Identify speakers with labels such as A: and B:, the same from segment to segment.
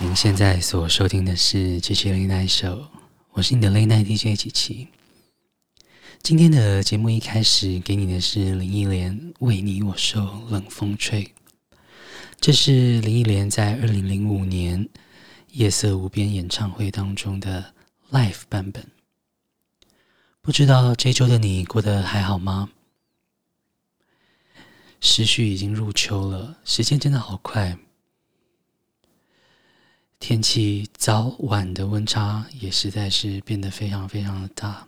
A: 您现在所收听的是七七 Late Night Show，我是你的 Late Night DJ 七七。今天的节目一开始给你的是林忆莲《为你我受冷风吹》，这是林忆莲在二零零五年《夜色无边》演唱会当中的 Live 版本。不知道这周的你过得还好吗？时序已经入秋了，时间真的好快。天气早晚的温差也实在是变得非常非常的大。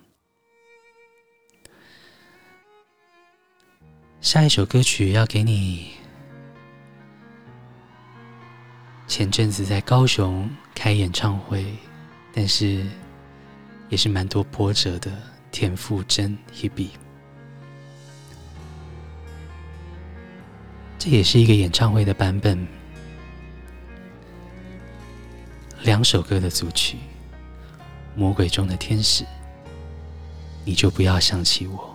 A: 下一首歌曲要给你，前阵子在高雄开演唱会，但是也是蛮多波折的田馥甄 Hebe，这也是一个演唱会的版本。两首歌的组曲，《魔鬼中的天使》，你就不要想起我。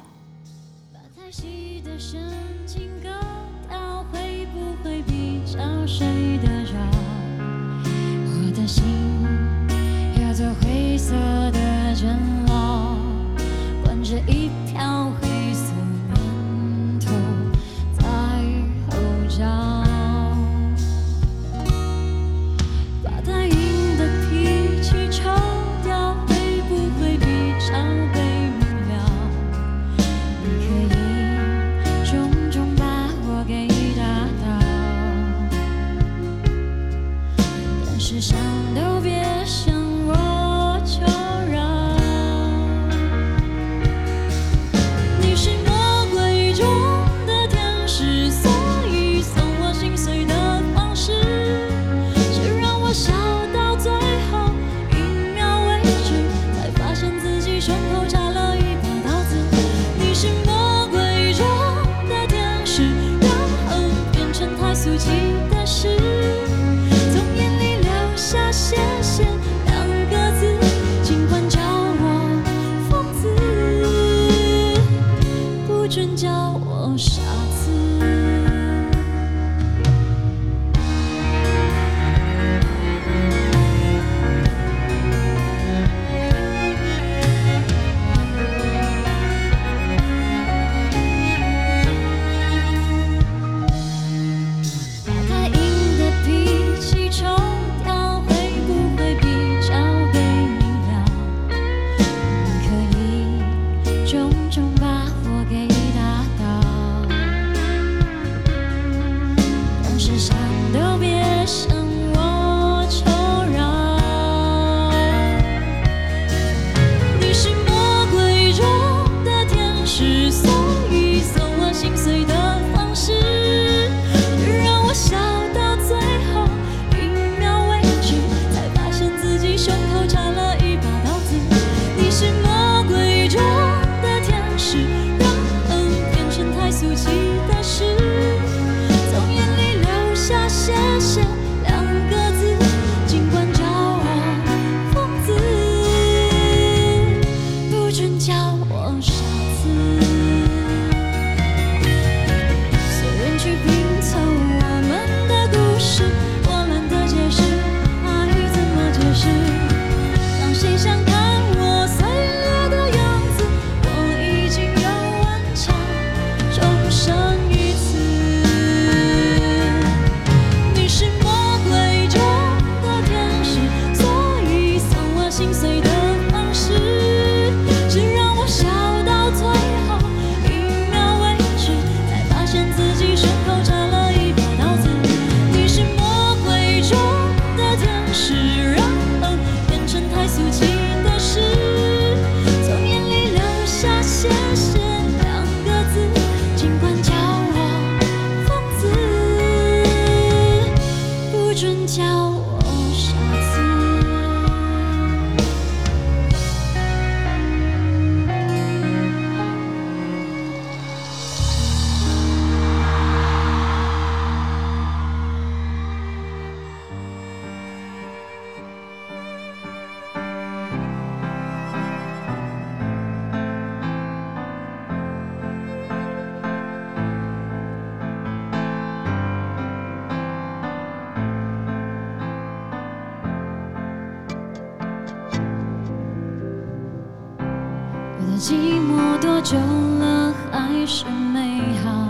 B: 多久了，还是美好？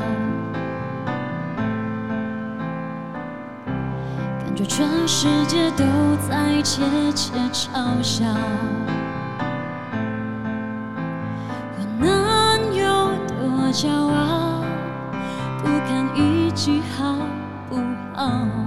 B: 感觉全世界都在窃窃嘲笑，我能有多骄傲？不堪一击，好不好？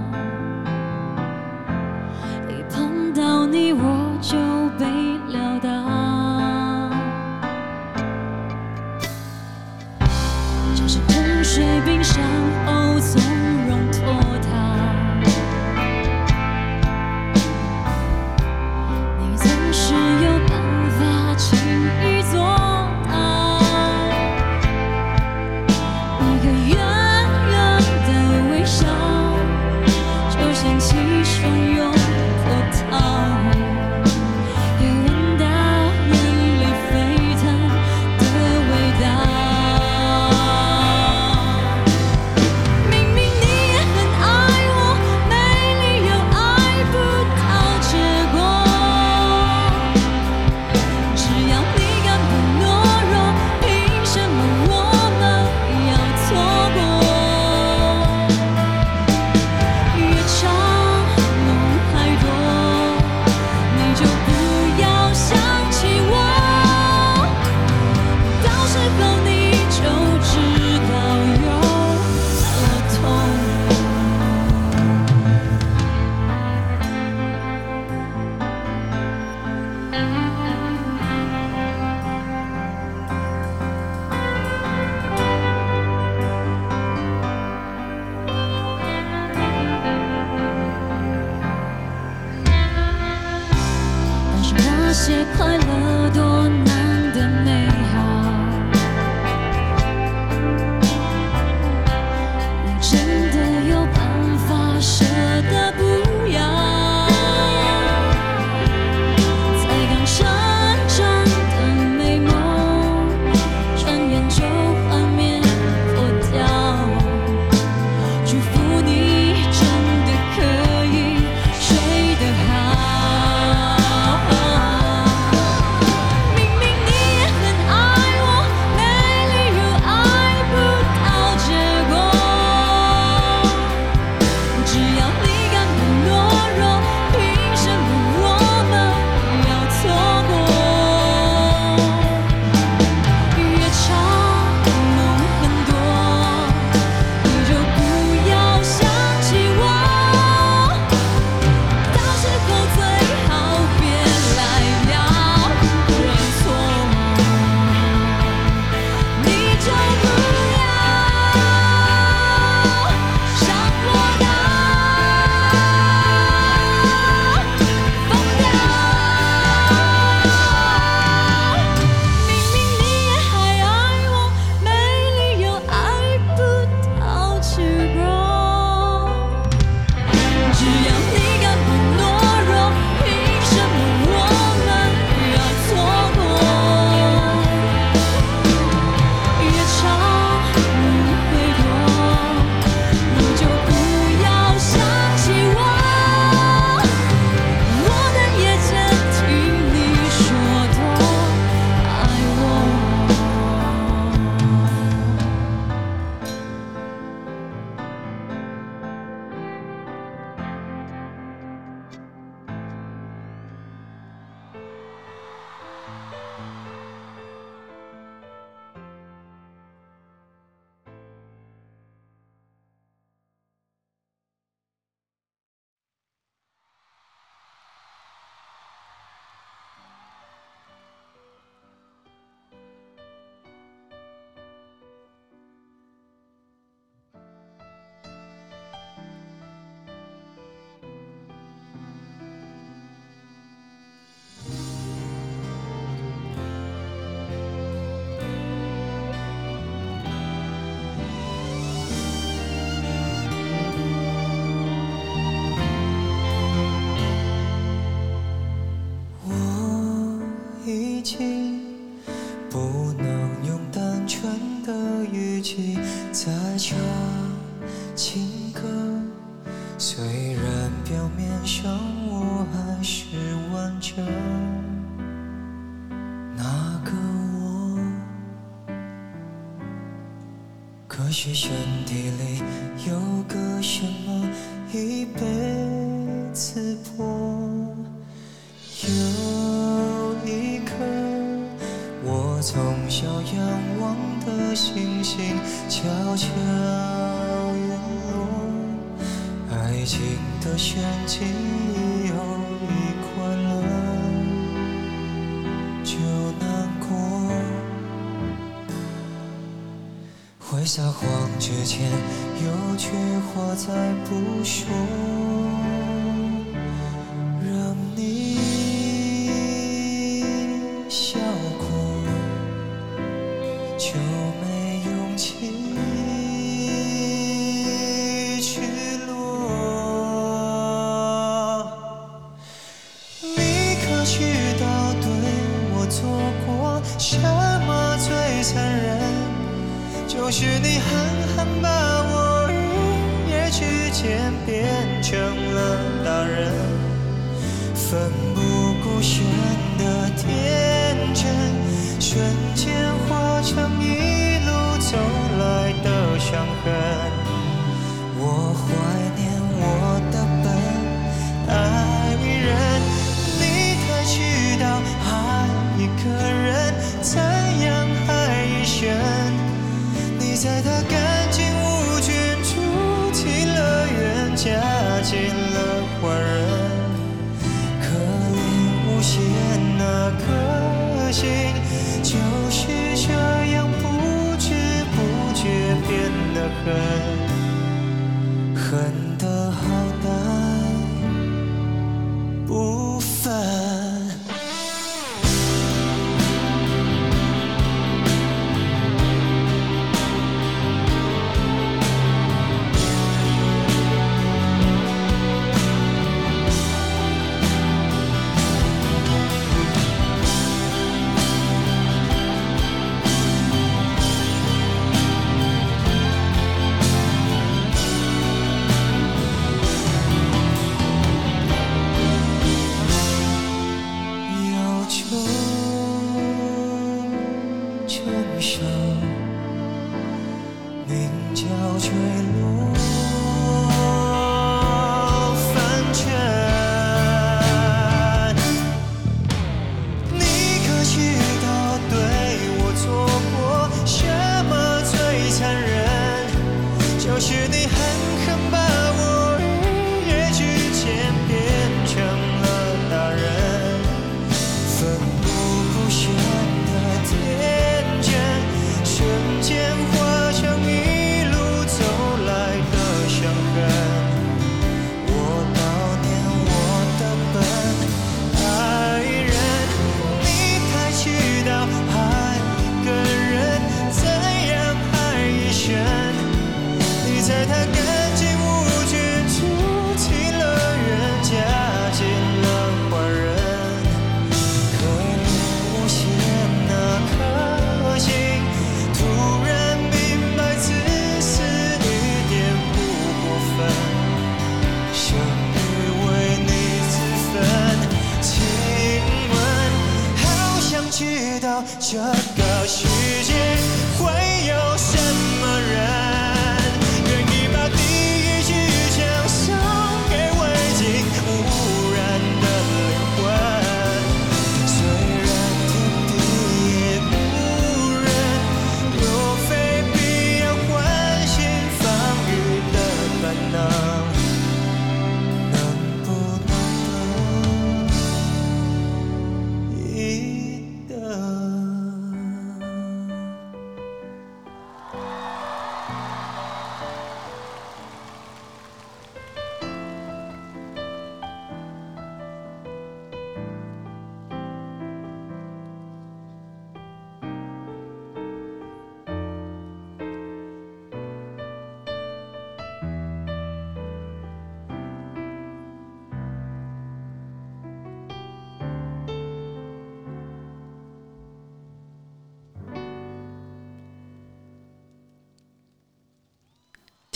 B: 已
C: 经，不能用单纯的语气再唱情歌。虽然表面上我还是完整，那个我，可是身体里有个什么一辈子悄悄陨落，爱情的陷阱有一块了就难过，会撒谎之前有句话再不说。伤痕。我怀念我的笨爱人，你才知道爱一个人怎样爱一生。你在他干净无菌、主题乐园加进了坏人，可怜无限那颗心，变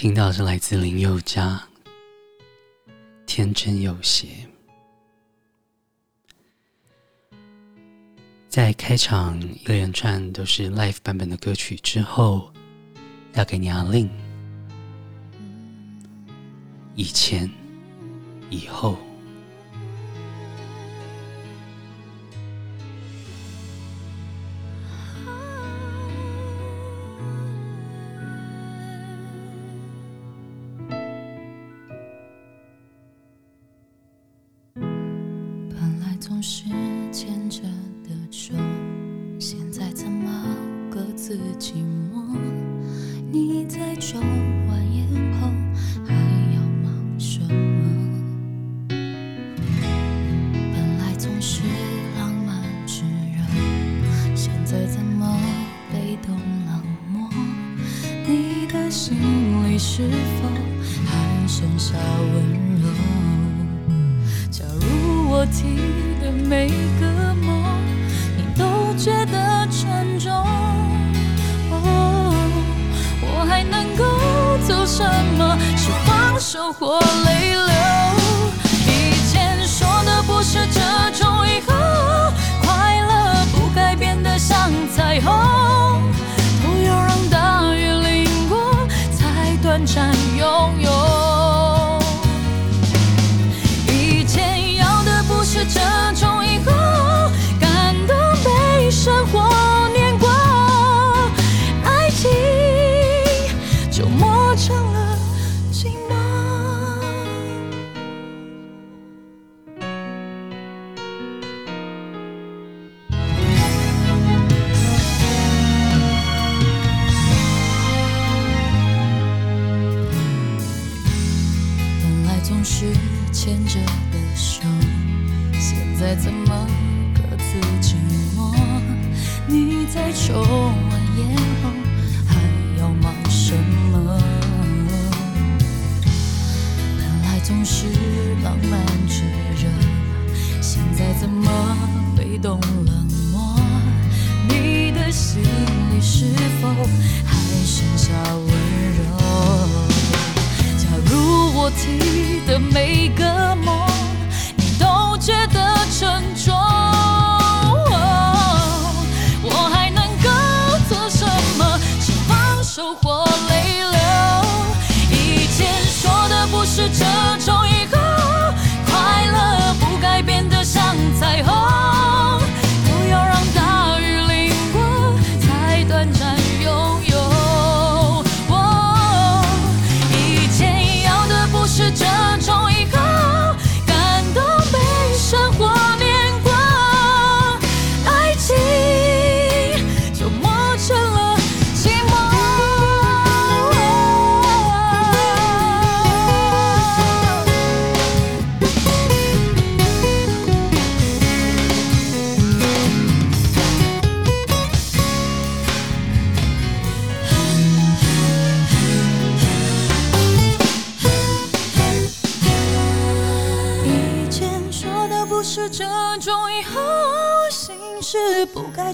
B: 听到是来自林宥嘉，《天真有邪》。在开场一连串都是 live 版本的歌曲之后，要给你阿令。以前，以后。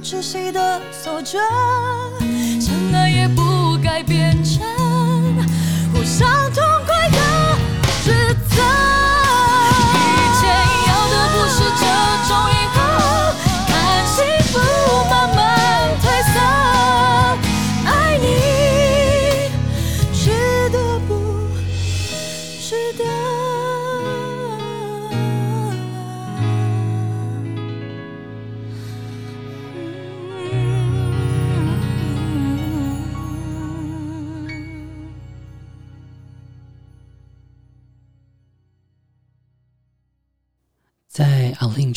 A: 窒息的锁着，相爱也不该变成互相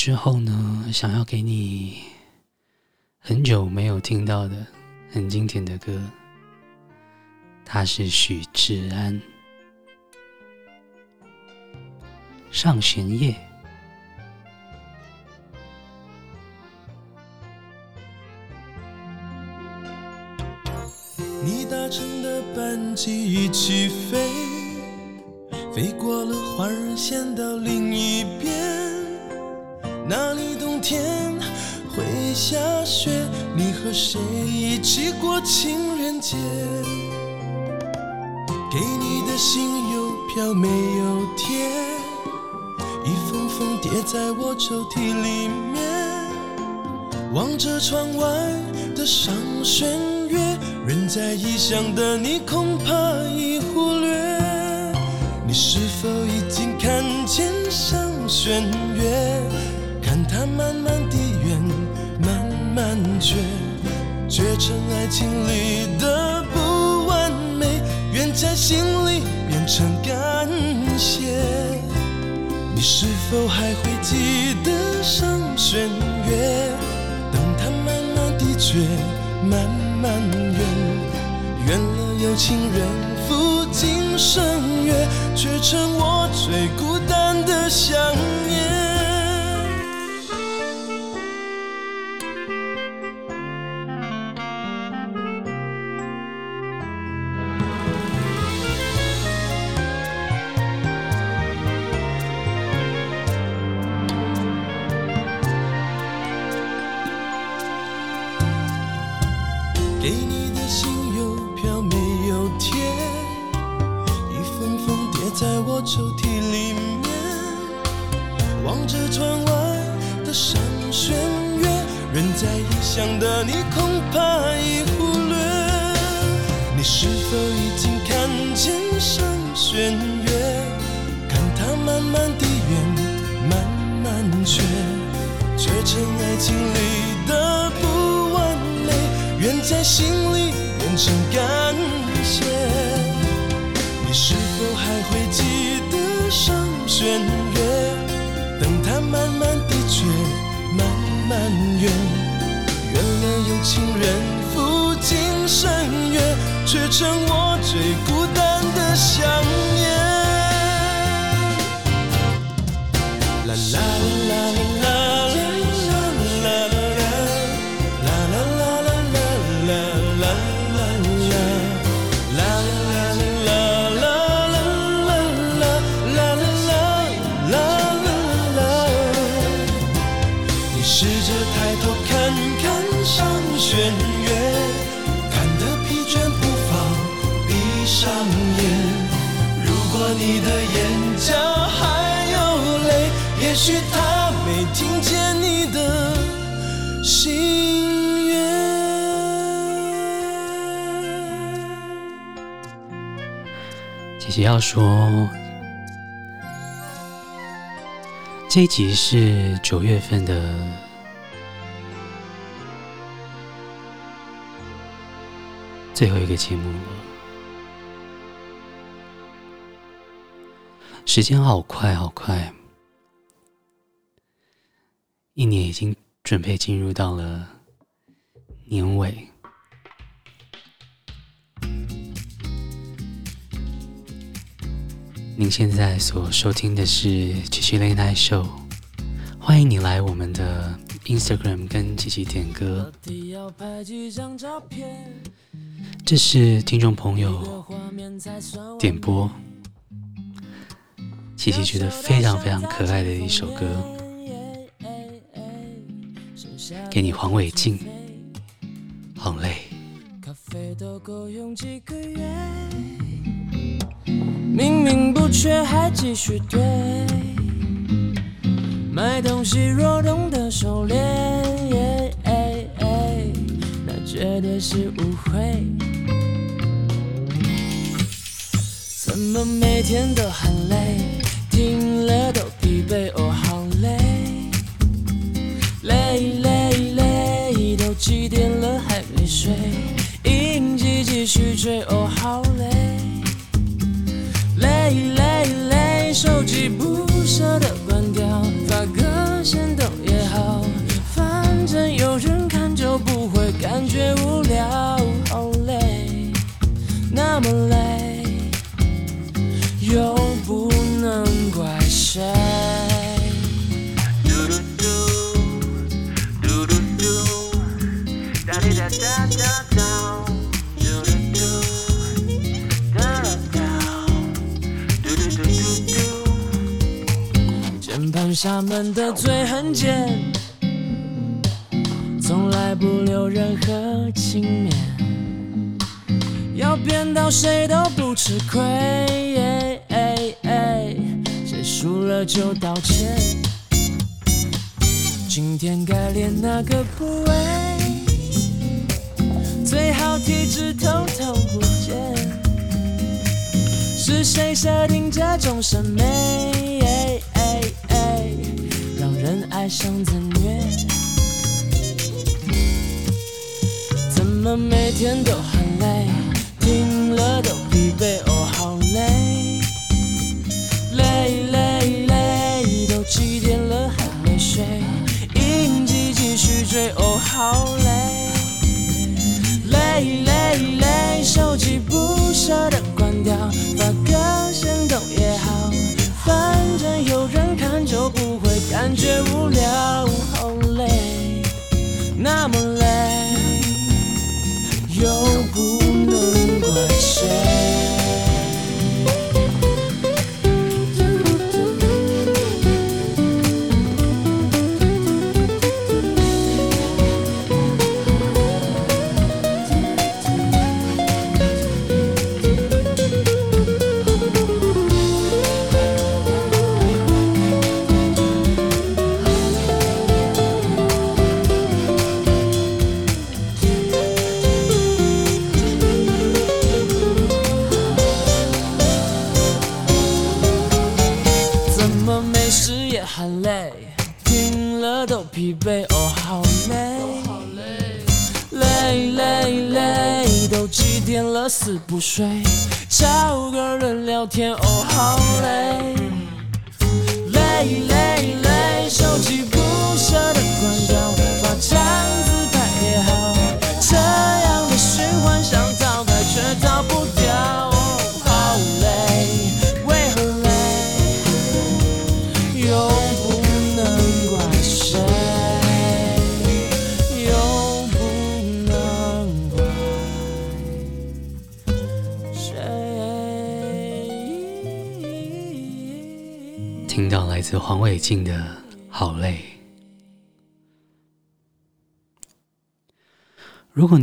B: 之后呢，想要给你很久没有听到的很经典的歌，他是许志安，《上弦夜》。
D: 你搭乘的班机一起飞，飞过了环人线到票没有贴，一封封叠在我抽屉里面。望着窗外的赏弦月，人在异乡的你恐怕已忽略。你是否已经看见赏弦月？看它慢慢地圆，慢慢缺，缺成爱情里的不完美，愿在心里常感谢。你是否还会记得上弦月？当它慢慢地缺，慢慢远，远了有情人。赴今生约，却成我最孤单的想念。你的信邮票没有贴，一封封叠在我抽屉里面。望着窗外的上弦月，人在异乡的你恐怕已忽略。你是否已经看见上弦月？看它慢慢地圆，慢慢缺，缺成爱情里的，愿在心里变成感谢。你是否还会记得上弦月？等它慢慢的缺，慢慢圆，圆了有情人赴今生约，却成我最孤单的想念。许他没听见你的心愿。
A: 姐姐要说，这一集是九月份的最后一个节目了，时间好快好快，一年已经准备进入到了年尾。您现在所收听的是《七七 Late Night Show》，欢迎你来我们的 Instagram 跟七七点歌。这是听众朋友点播，七七觉得非常非常可爱的一首歌，给你黄伟晋，好累。
E: 咖啡都够用几个月明明不缺还继续堆，买东西若懂得收敛，那绝对是误会。怎么每天都很累，听了都疲惫，哦，好，累累，都几点了还没睡，应急继续追，哦，好累。累累累，手机不舍得关掉，发个限动也好，反正有人看就不会感觉无聊。哪个部位？最好体质偷偷不见。是谁设定这种审美，让人爱上自虐？怎么每天都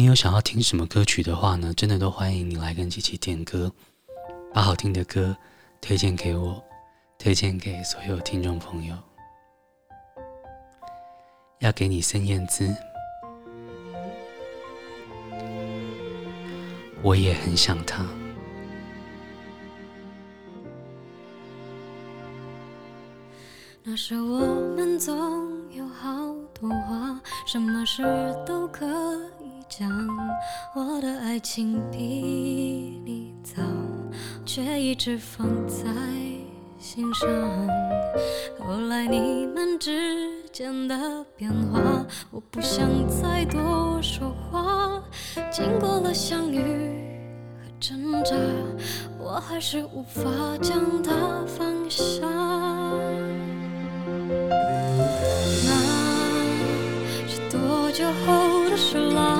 E: 有想
A: 要听什么歌曲的话呢，真的都欢迎你来跟琪琪点歌，把好听的歌推荐给我，推荐给所有听众朋友。要给你孙燕姿，我也很想他。
B: 那时我们总有好多话，什么事都可想。我的爱情比你早，却一直放在心上。后来你们之间的变化，我不想再多说话。经过了相遇和挣扎，我还是无法将它放下。那是多久后的事啦，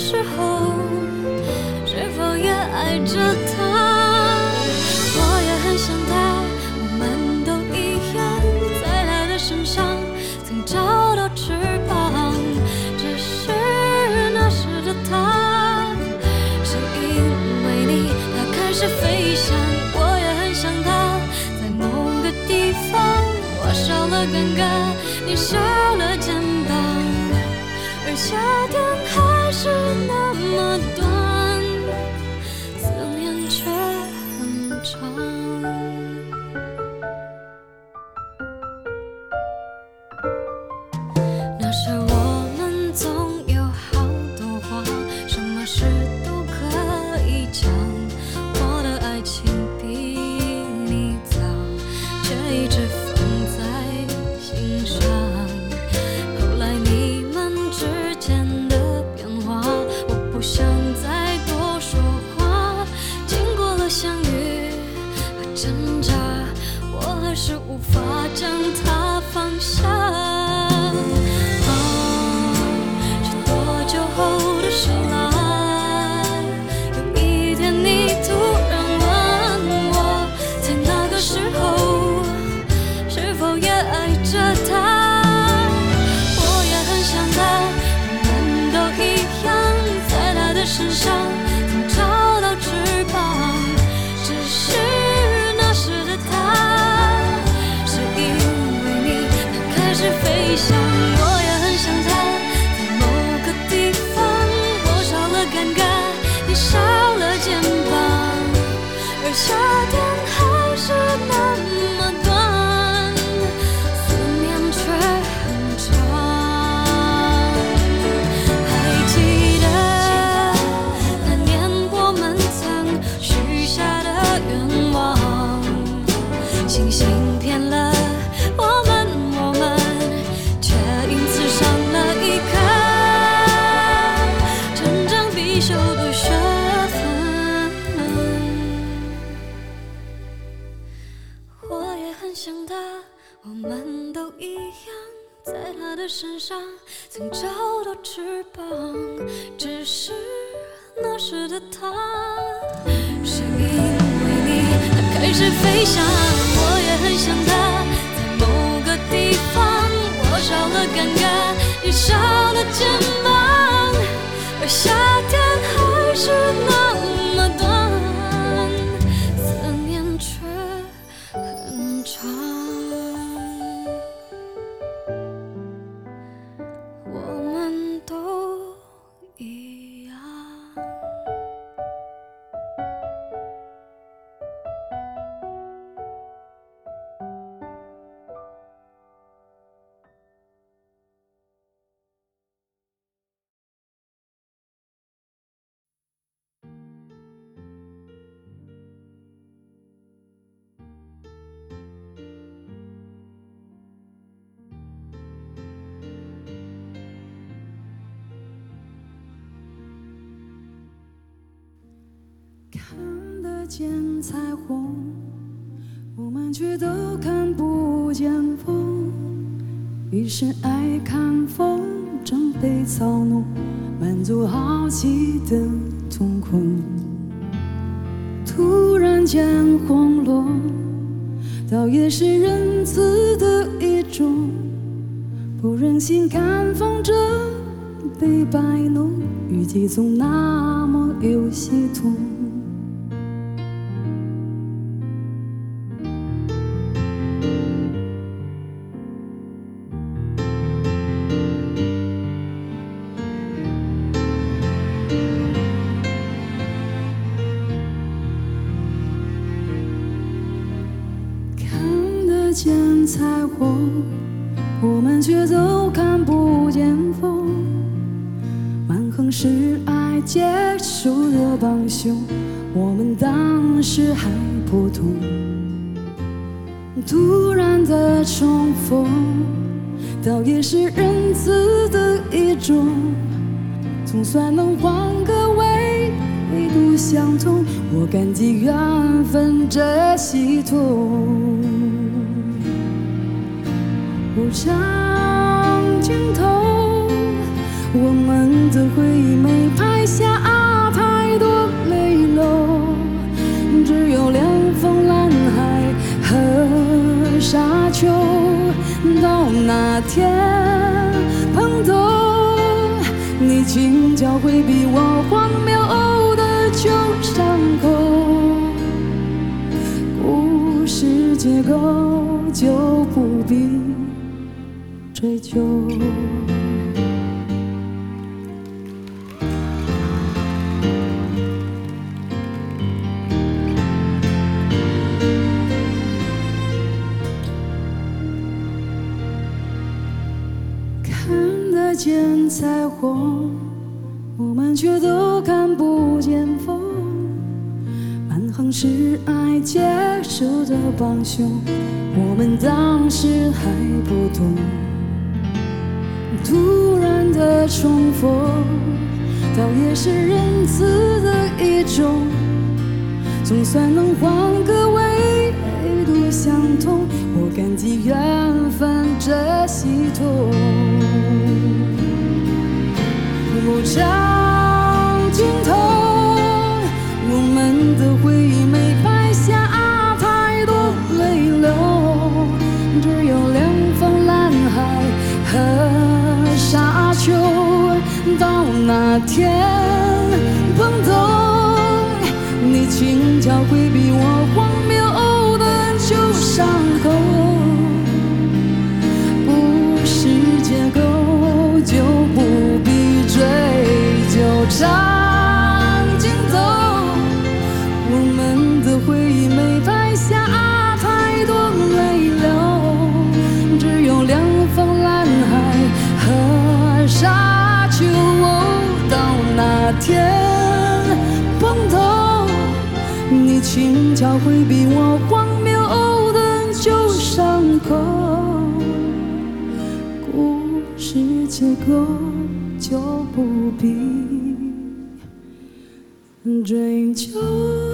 B: 时候是否也爱着他？我也很想他，我们都一样，在他的身上曾找到翅膀，只是那时的他，是因为你，他开始飞翔。我也很想他，在某个地方，我少了尴尬，你少了肩膀，而夏天还是那么，他的身上曾找到翅膀，只是那时的他，是因为你，他开始飞翔。我也很想他，在某个地方，我少了尴尬，你少了肩膀，而夏天还是那。
F: 彩虹，我们却都看不见风。满横是爱结束的帮凶，我们当时还不懂。突然的重逢，倒也是仁慈的一种，总算能换个维度相通。我感激缘分这系统。无常尽头，我们的回忆没拍下太多泪流，只有凉风、蓝海和。沙丘，到那天碰头，你轻巧回避我荒谬的旧伤口，故事结构就就看得见。彩虹，我们却都看不见风。满行是爱结束的帮凶，我们当时还不懂。突然的重逢，倒也是仁慈的一种。总算能换个维度相通，我感激缘分这系统。无常尽头，我们的回忆那天碰头，你轻巧回避我荒谬的旧伤口，故事结构就不必。追究天碰头，你轻巧回避我荒谬的旧伤口，故事结构。就不必追究。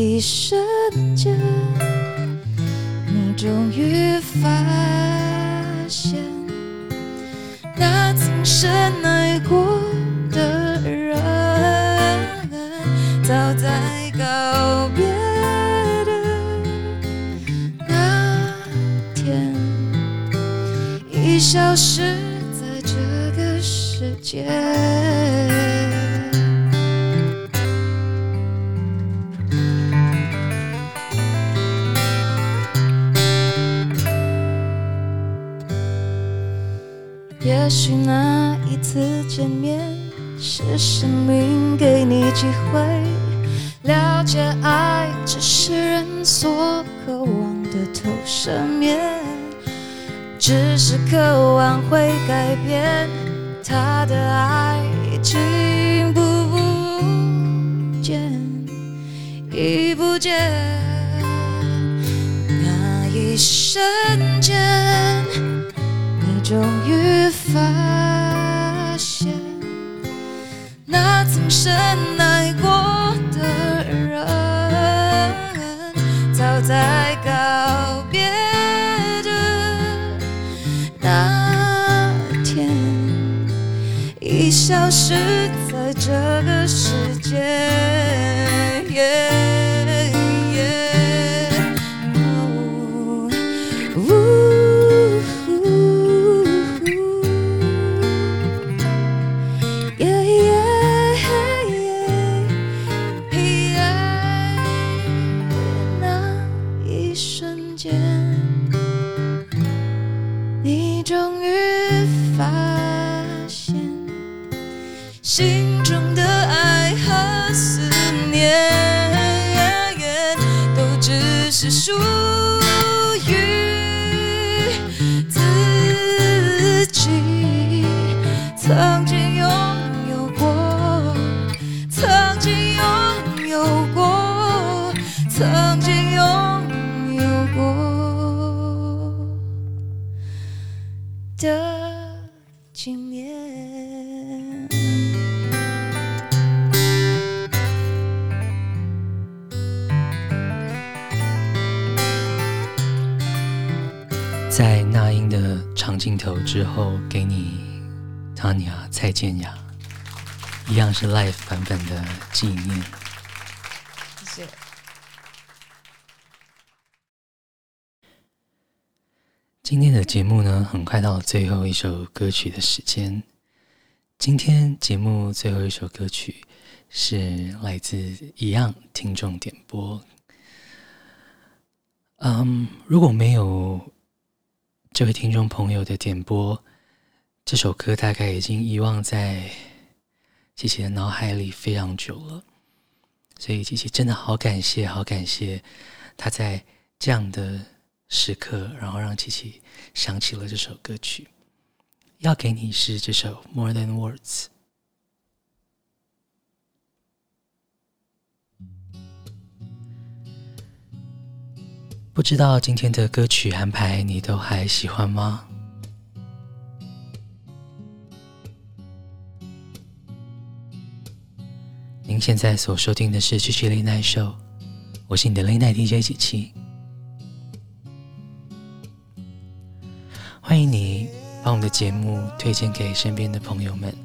G: 一瞬间，你终于发现。那曾深爱过的人，早在告别的那天，已消失在这个世界。也许那一次见面，是生命给你机会了解爱，只是人所渴望的投射面，只是渴望会改变，他的爱已经不见，已不见，那一瞬间。终于发现，那曾深爱过的人，早在告别的那天，已消失在这个世界。
A: 后，给你 Tanya 蔡健雅，一样是 live 版本的纪念。谢谢。今天的节目呢，很快到了最后一首歌曲的时间。今天节目最后一首歌曲是来自一样听众点播。嗯、um，如果没有。这位听众朋友的点播，这首歌大概已经遗忘在琪琪的脑海里非常久了，所以琪琪真的好感谢，好感谢他在这样的时刻，然后让琪琪想起了这首歌曲。要给你是这首《More Than Words》。不知道今天的歌曲安排你都还喜欢吗？您现在所收听的是《七七 Late Night Show》，我是你的 Late Night DJ 七七。欢迎你把我们的节目推荐给身边的朋友们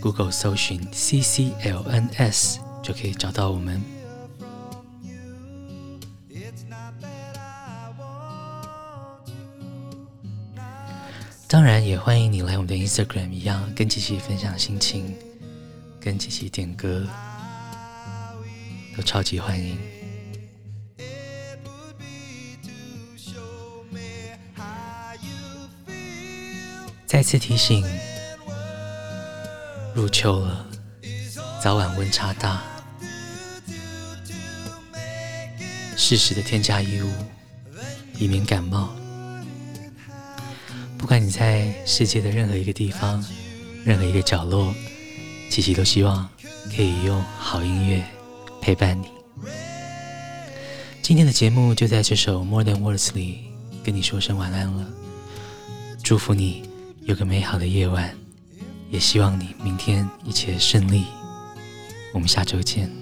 A: ，Google 搜寻 CCLNS 就可以找到我们。
C: 当然，也欢迎你来我们的 Instagram 一样，跟琪琪分享心情，跟琪琪点歌，都超级欢迎。再次提醒，入秋了，早晚温差大，适时的添加衣物，以免感冒。不管你在世界的任何一个地方，任何一个角落，琪琪都希望可以用好音乐陪伴你。今天的节目就在这首《More Than Words》里跟你说声晚安了，祝福你。有个美好的夜晚，也希望你明天一切顺利。我们下周见。